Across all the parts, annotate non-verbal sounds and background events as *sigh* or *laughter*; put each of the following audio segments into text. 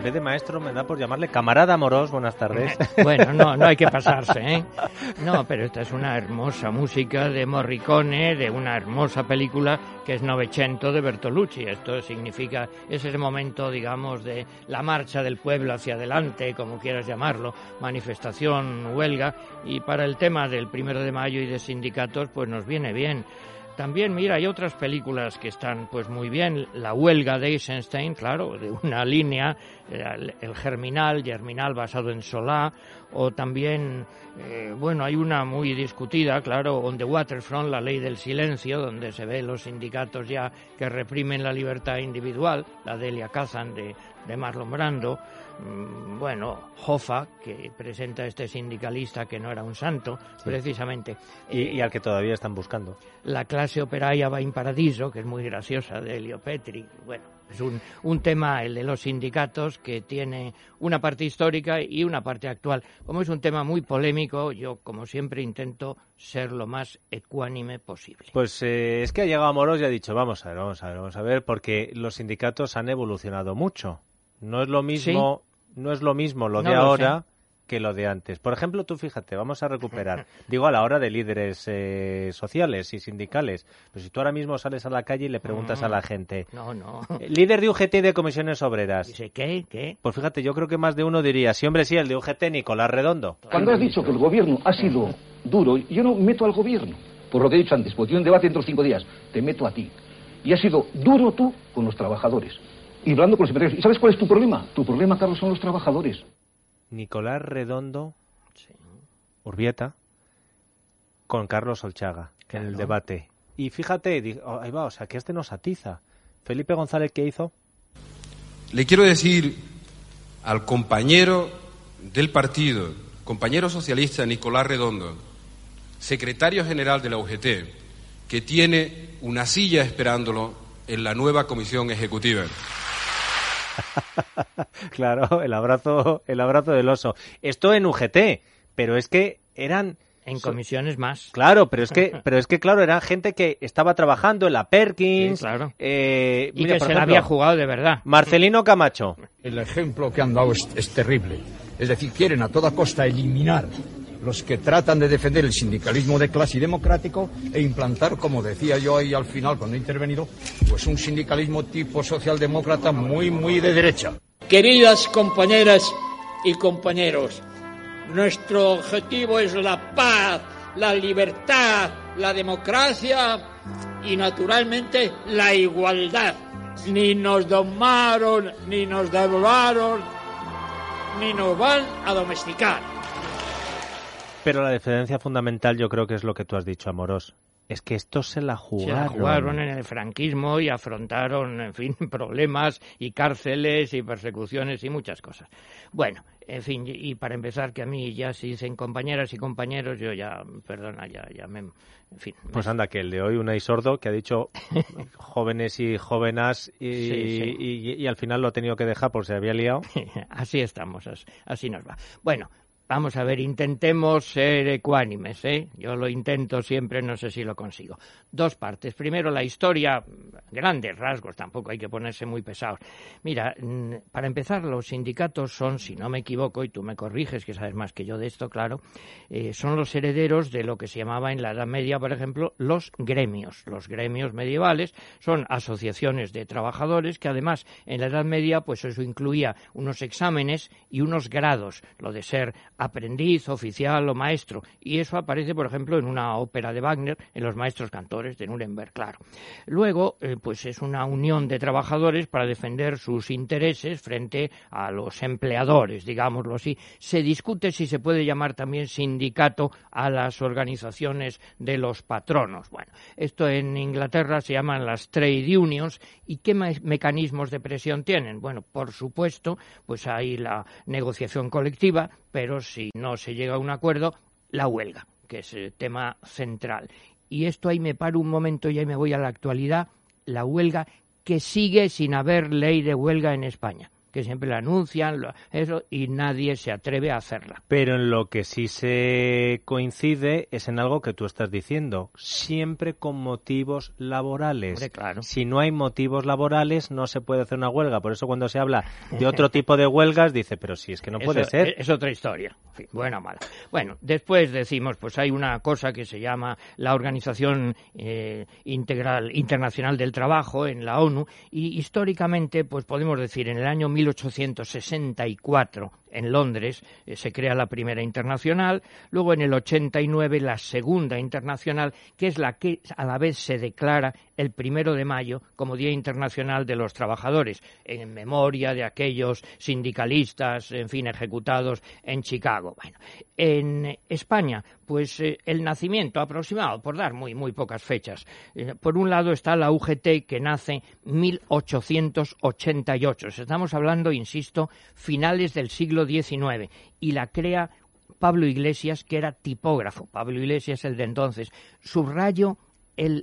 En vez de maestro me da por llamarle camarada Moros. Buenas tardes. *laughs* Bueno, no, no hay que *laughs* pasarse, ¿eh? No, pero esta es una hermosa música de Morricone, de una hermosa película que es Novecento de Bertolucci. Esto significa, es ese momento, digamos, de la marcha del pueblo hacia adelante, como quieras llamarlo, manifestación, huelga, y para el tema del primero de mayo y de sindicatos, pues nos viene bien. También, mira, hay otras películas que están pues muy bien. La huelga de Eisenstein, claro, de una *laughs* línea, el, Germinal, Germinal basado en Solá, o también, eh, bueno, hay una muy discutida, claro, On the Waterfront, la ley del silencio, donde se ve los sindicatos ya que reprimen la libertad individual, la Delia Kazan de, de Marlon Brando, bueno, Hoffa, que presenta a este sindicalista que no era un santo, precisamente. Y, al que todavía están buscando. La clase operaria va in paradiso, que es muy graciosa, de Elio Petri. Bueno, es un, un tema, el de los sindicatos, que tiene una parte histórica y una parte actual. Como es un tema muy polémico, yo, como siempre, intento ser lo más ecuánime posible. Pues eh, es que ha llegado Moros y ha dicho, vamos a ver, vamos a ver, vamos a ver, porque los sindicatos han evolucionado mucho. No es lo mismo no es lo mismo lo de ahora que lo de antes. Por ejemplo, tú fíjate, vamos a recuperar, *laughs* digo a la hora de líderes eh, sociales y sindicales, pero si tú ahora mismo sales a la calle y le preguntas a la gente, no, no. Eh, líder de UGT y de comisiones obreras. Dice, ¿qué? ¿Qué? Pues fíjate, yo creo que más de uno diría, sí, hombre, sí, el de UGT, Nicolás Redondo. Cuando has dicho que el gobierno ha sido duro, yo no meto al gobierno, por lo que he dicho antes, porque tiene un debate dentro de cinco días, te meto a ti. Y has sido duro tú con los trabajadores y hablando con los empresarios. ¿Y sabes cuál es tu problema? Tu problema, Carlos, son los trabajadores. Nicolás Redondo, Urbieta, con Carlos Olchaga en el debate. Y fíjate, oh, ahí va, o sea, que este nos atiza. Felipe González, ¿qué hizo? Le quiero decir al compañero del partido, compañero socialista Nicolás Redondo, secretario general de la UGT, que tiene una silla esperándolo en la nueva comisión ejecutiva. *laughs* claro, el abrazo, el abrazo del oso. Esto en UGT, pero es que eran en comisiones más. Claro, pero es que, *laughs* pero es que claro, eran gente que estaba trabajando en la Perkins. claro. Eh, y que se la había jugado de verdad. Marcelino Camacho. El ejemplo que han dado es terrible. Es decir, quieren a toda costa eliminar los que tratan de defender el sindicalismo de clase y democrático e implantar, como decía yo ahí al final cuando he intervenido, pues un sindicalismo tipo socialdemócrata muy, muy de derecha. Queridas compañeras y compañeros, nuestro objetivo es la paz, la libertad, la democracia y naturalmente la igualdad. Ni nos domaron, ni nos devoraron, ni nos van a domesticar. Pero la diferencia fundamental yo creo que es lo que tú has dicho, Amorós. Es que estos se la jugaron. Se la jugaron en el franquismo y afrontaron, en fin, *laughs* problemas y cárceles y persecuciones y muchas cosas. Bueno, en fin, y para empezar, que a mí ya si dicen compañeras y compañeros, yo ya, perdona, ya, ya me... En fin. Pues anda, que el de hoy, una Sordo, que ha dicho *laughs* jóvenes y jóvenes y, Y, al final lo ha tenido que dejar por se había liado. *laughs* así estamos, así nos va. Bueno, Vamos a ver, intentemos ser ecuánimes, ¿eh? Yo lo intento siempre, no sé si lo consigo. Dos partes. Primero, la historia, grandes rasgos, tampoco hay que ponerse muy pesados. Mira, mm, para empezar, los sindicatos son, si no me equivoco, y tú me corriges, que sabes más que yo de esto, claro, eh, son los herederos de lo que se llamaba en la Edad Media, por ejemplo, los gremios. Los gremios medievales son asociaciones de trabajadores que además en la Edad Media, pues eso incluía unos exámenes y unos grados, lo de ser aprendiz, oficial o maestro. Y eso aparece, por ejemplo, en una ópera de Wagner, en Los Maestros Cantores de Nuremberg, claro. Luego, eh, pues es una unión de trabajadores para defender sus intereses frente a los empleadores, digámoslo así. Se discute si se puede llamar también sindicato a las organizaciones de los patronos. Bueno, esto en Inglaterra se llaman las trade unions. ¿Y qué mecanismos de presión tienen? Bueno, por supuesto, pues hay la negociación colectiva, pero si no se llega a un acuerdo, la huelga que es el tema central. Y esto ahí me paro un momento y ahí me voy a la actualidad, la huelga que sigue sin haber ley de huelga en España que siempre la anuncian, eso, y nadie se atreve a hacerla. Pero en lo que sí se coincide es en algo que tú estás diciendo, siempre con motivos laborales. claro. Si no hay motivos laborales, no se puede hacer una huelga. Por eso cuando se habla de *laughs* otro tipo de huelgas, dice, pero si es que no puede ser. Es, otra historia. buena o mala. Bueno, después decimos, pues hay una cosa que se llama la Organización eh, Integral Internacional del Trabajo en la ONU, y históricamente, pues podemos decir, en el año 1864 en Londres eh, se crea la primera internacional, luego en el 89 la segunda internacional, que es la que a la vez se declara el primero de mayo como Día Internacional de los Trabajadores, en memoria de aquellos sindicalistas, en fin, ejecutados en Chicago. Bueno, en España, pues eh, el nacimiento aproximado, por dar muy, muy pocas fechas. Eh, por un lado está la UGT que nace 1888. Estamos hablando, insisto, finales del siglo XIX y la crea Pablo Iglesias, que era tipógrafo. Pablo Iglesias, el de entonces. Subrayo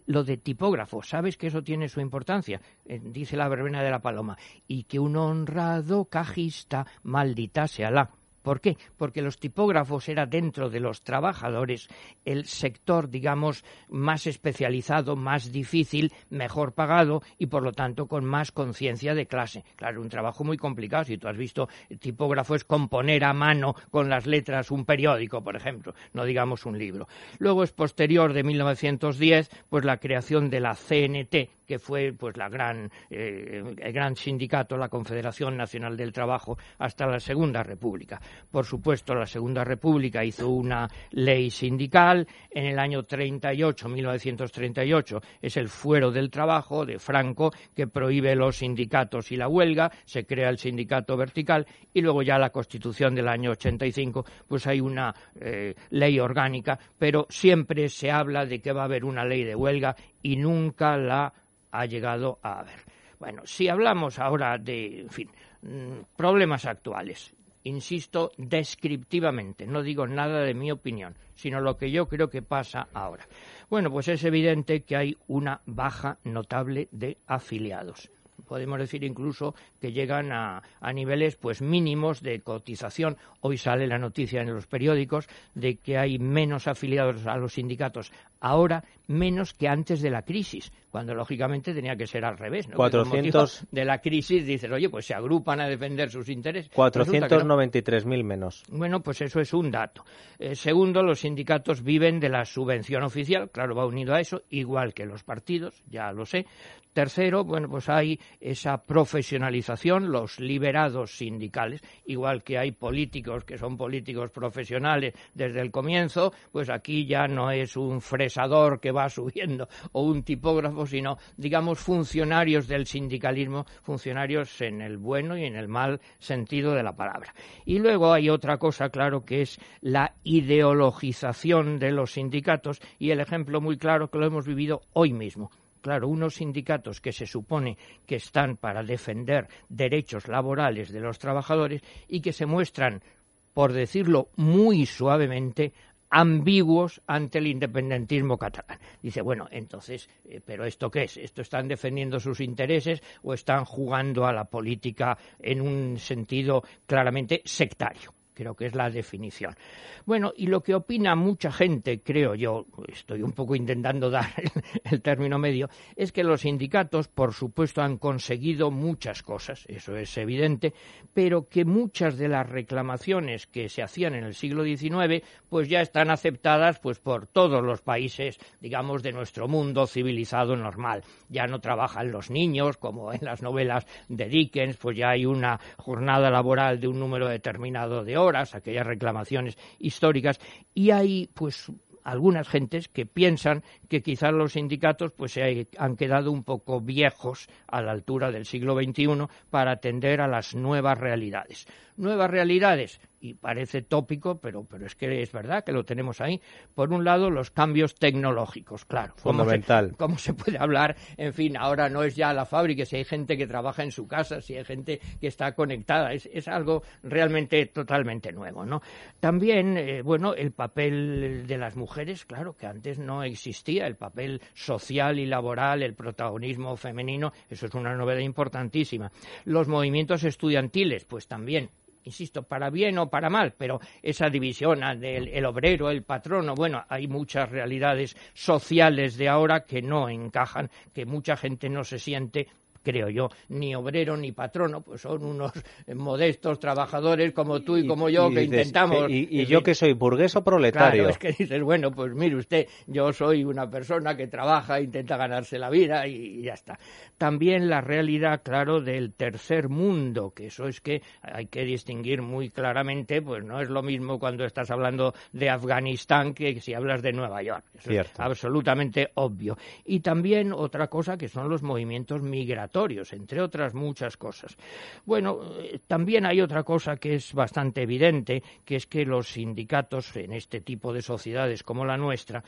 lo de tipógrafo, sabes que eso tiene su importancia, eh, dice la verbena de la paloma, y que un honrado cajista maldita sea la. ¿Por qué? Porque los tipógrafos era dentro de los trabajadores el sector, digamos, más especializado, más difícil, mejor pagado y por lo tanto con más conciencia de clase. Claro, un trabajo muy complicado. Si tú has visto, tipógrafo es componer a mano con las letras un periódico, por ejemplo, no digamos un libro. Luego es posterior de 1910, pues la creación de la CNT, que fue pues la gran, eh, el gran sindicato, la Confederación Nacional del Trabajo, hasta la Segunda República. Por supuesto, la Segunda República hizo una ley sindical. En el año 38, 1938, es el fuero del trabajo de Franco que prohíbe los sindicatos y la huelga. Se crea el sindicato vertical y luego ya la Constitución del año 85, pues hay una eh, ley orgánica, pero siempre se habla de que va a haber una ley de huelga y nunca la ha llegado a haber. Bueno, si hablamos ahora de, en fin, mm, problemas actuales, insisto, descriptivamente, no digo nada de mi opinión, sino lo que yo creo que pasa ahora. Bueno, pues es evidente que hay una baja notable de afiliados podemos decir incluso que llegan a, niveles pues mínimos de cotización. Hoy sale la noticia en los periódicos de que hay menos afiliados a los sindicatos ahora menos que antes de la crisis, cuando lógicamente tenía que ser al revés. ¿no? 400 de la crisis dices, oye, pues se agrupan a defender sus intereses. 493.000 menos. Bueno, pues eso es un dato. Eh, segundo, los sindicatos viven de la subvención oficial, claro, va unido a eso, igual que los partidos, ya lo sé. Tercero, bueno, pues hay esa profesionalización, los liberados sindicales, igual que hay políticos que son políticos profesionales desde el comienzo, pues aquí ya no es un fresador que va *laughs* subiendo o un tipógrafo, sino, digamos, funcionarios del sindicalismo, funcionarios en el bueno y en el mal sentido de la palabra. Y luego hay otra cosa, claro, que es la ideologización de los sindicatos y el ejemplo muy claro que lo hemos vivido hoy mismo claro, unos sindicatos que se supone que están para defender derechos laborales de los trabajadores y que se muestran, por decirlo muy suavemente, ambiguos ante el independentismo catalán. Dice, bueno, entonces, eh, ¿pero esto qué es? ¿Esto están defendiendo sus intereses o están jugando a la política en un sentido claramente sectario? Creo que es la definición. Bueno, y lo que opina mucha gente, creo yo, estoy un poco intentando dar el, término medio, es que los sindicatos, por supuesto, han conseguido muchas cosas, eso es evidente, pero que muchas de las reclamaciones que se hacían en el siglo XIX, pues ya están aceptadas pues por todos los países, digamos, de nuestro mundo civilizado normal. Ya no trabajan los niños, como en las novelas de Dickens, pues ya hay una jornada laboral de un número determinado de horas, aquellas reclamaciones históricas, y hay pues algunas gentes que piensan que quizás los sindicatos pues se han quedado un poco viejos a la altura del siglo XXI para atender a las nuevas realidades. Nuevas realidades, y parece tópico, pero, pero es que es verdad que lo tenemos ahí. Por un lado, los cambios tecnológicos, claro. Fundamental. ¿Cómo se, puede hablar? En fin, ahora no es ya la fábrica, si hay gente que trabaja en su casa, si hay gente que está conectada, es, es algo realmente totalmente nuevo, ¿no? También, eh, bueno, el papel de las mujeres, claro, que antes no existía, el papel social y laboral, el protagonismo femenino, eso es una novedad importantísima. Los movimientos estudiantiles, pues también insisto, para bien o para mal, pero esa división del el obrero, el patrono, bueno, hay muchas realidades sociales de ahora que no encajan, que mucha gente no se siente creo yo, ni obrero ni patrono, pues son unos modestos trabajadores como tú y, como yo que intentamos. ¿Y, yo que soy burgués o proletario? Claro, es que dices, bueno, pues mire usted, yo soy una persona que trabaja, intenta ganarse la vida y, ya está. También la realidad, claro, del tercer mundo, que eso es que hay que distinguir muy claramente, pues no es lo mismo cuando estás hablando de Afganistán que si hablas de Nueva York. Eso es absolutamente obvio. Y también otra cosa que son los movimientos migratorios entre otras muchas cosas. Bueno, eh, también hay otra cosa que es bastante evidente, que es que los sindicatos en este tipo de sociedades como la nuestra,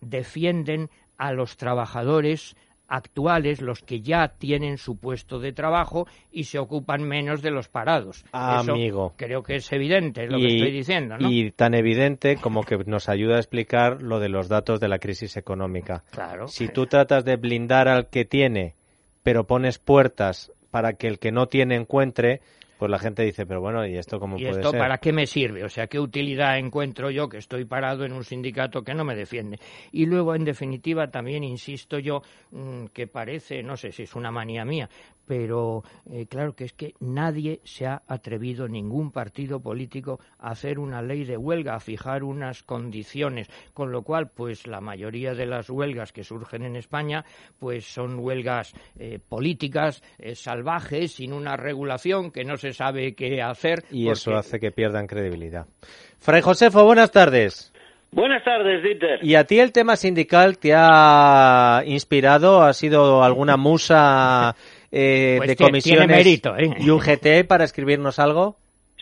defienden a los trabajadores actuales, los que ya tienen su puesto de trabajo y se ocupan menos de los parados. Amigo. creo que es evidente, es lo que estoy diciendo, ¿no? Y tan evidente como que nos ayuda a explicar lo de los datos de la crisis económica. Claro. Si tú tratas de blindar al que tiene pero pones puertas para que el que no tiene encuentre, pues la gente dice, pero bueno, ¿y esto cómo ¿Y puede esto para qué me sirve? O sea, ¿qué utilidad encuentro yo que estoy parado en un sindicato que no me defiende? Y luego, en definitiva, también insisto yo mm, que parece, no sé si es una manía mía, pero eh, claro que es que nadie se ha atrevido, ningún partido político, a hacer una ley de huelga, a fijar unas condiciones, con lo cual, pues la mayoría de las huelgas que surgen en España, pues son huelgas eh, políticas, eh, salvajes, sin una regulación que no se sabe qué hacer. Y eso hace que pierdan credibilidad. Fray Josefo, buenas tardes. Buenas tardes, Dieter. ¿Y a ti el tema sindical te ha inspirado? ¿Ha sido alguna musa eh, pues de comisiones mérito, ¿eh? y UGT para escribirnos algo?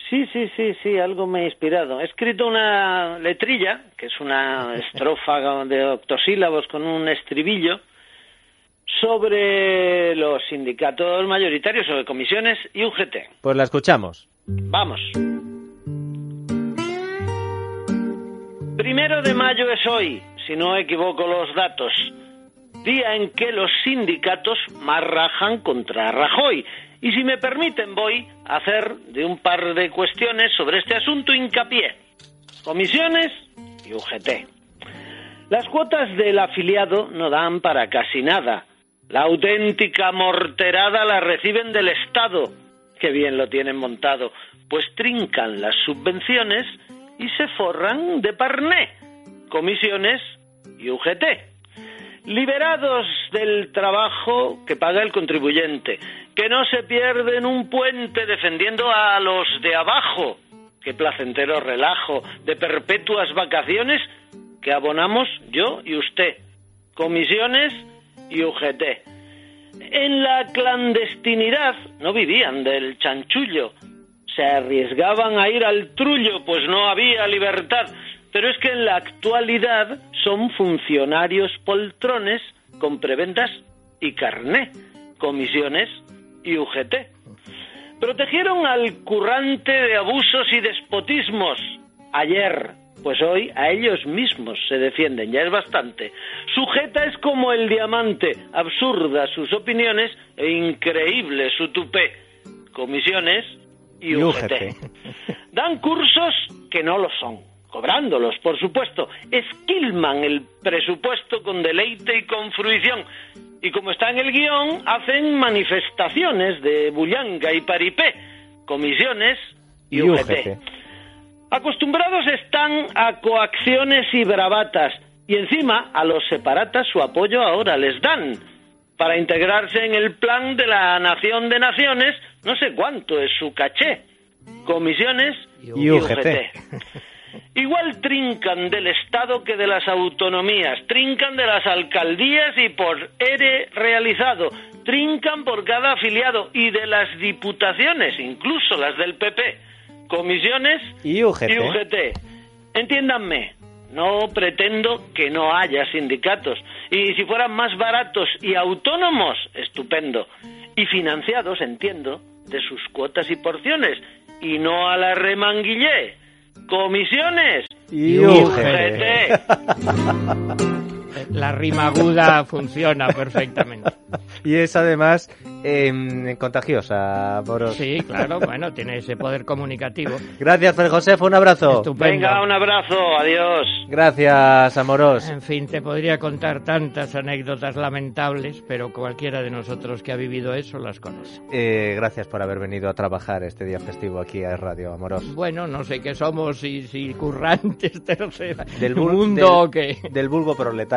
Sí, sí, sí, sí, algo me ha inspirado. He escrito una letrilla, que es una *laughs* estrofa de octosílabos con un estribillo, sobre los sindicatos mayoritarios, sobre comisiones y UGT. Pues la escuchamos. Vamos. Primero de mayo es hoy, si no equivoco los datos día en que los sindicatos más rajan contra Rajoy. Y si me permiten, voy a hacer de un par de cuestiones sobre este asunto hincapié. Comisiones y UGT. Las cuotas del afiliado no dan para casi nada. La auténtica morterada la reciben del Estado, que bien lo tienen montado, pues trincan las subvenciones y se forran de parné. Comisiones y UGT liberados del trabajo que paga el contribuyente, que no se pierden un puente defendiendo a los de abajo, qué placentero relajo, de perpetuas vacaciones que abonamos yo y usted, comisiones y UGT. En la clandestinidad no vivían del chanchullo, se arriesgaban a ir al trullo, pues no había libertad pero es que en la actualidad son funcionarios poltrones con prebendas y carné, comisiones y UGT. Protegieron al currante de abusos y despotismos ayer, pues hoy a ellos mismos se defienden, ya es bastante. Sujeta es como el diamante, absurda sus opiniones e increíble su tupé. Comisiones y UGT. Dan cursos que no lo son cobrándolos, por supuesto, esquilman el presupuesto con deleite y con fruición. Y como está en el guion, hacen manifestaciones de bullanga y paripé, comisiones y, UGT. Acostumbrados están a coacciones y bravatas, y encima a los separatas su apoyo ahora les dan para integrarse en el plan de la nación de naciones, no sé cuánto es su caché, comisiones y, UGT. *laughs* Igual trincan del Estado que de las autonomías, trincan de las alcaldías y por ERE realizado, trincan por cada afiliado y de las diputaciones, incluso las del PP. comisiones y UGT. y UGT. Entiéndanme, no pretendo que no haya sindicatos. Y si fueran más baratos y autónomos, estupendo. Y financiados, entiendo, de sus cuotas y porciones. Y no a la remanguillé. Comisiones Y UGT. *laughs* La rima aguda funciona perfectamente. *laughs* Y es además em, contagiosa, Moros. Sí, claro, bueno, tiene ese poder comunicativo. Gracias, Fer Josef, un abrazo. Estupendo. Venga, un abrazo, adiós. Gracias, Amoros. En fin, te podría contar tantas anécdotas lamentables, pero cualquiera de nosotros que ha vivido eso las conoce. Eh, gracias por haber venido a trabajar este día festivo aquí a Radio Amoros. Bueno, no sé qué somos, si, si currantes *laughs* tercera Del mundo del- o qué. Del vulgo proletario.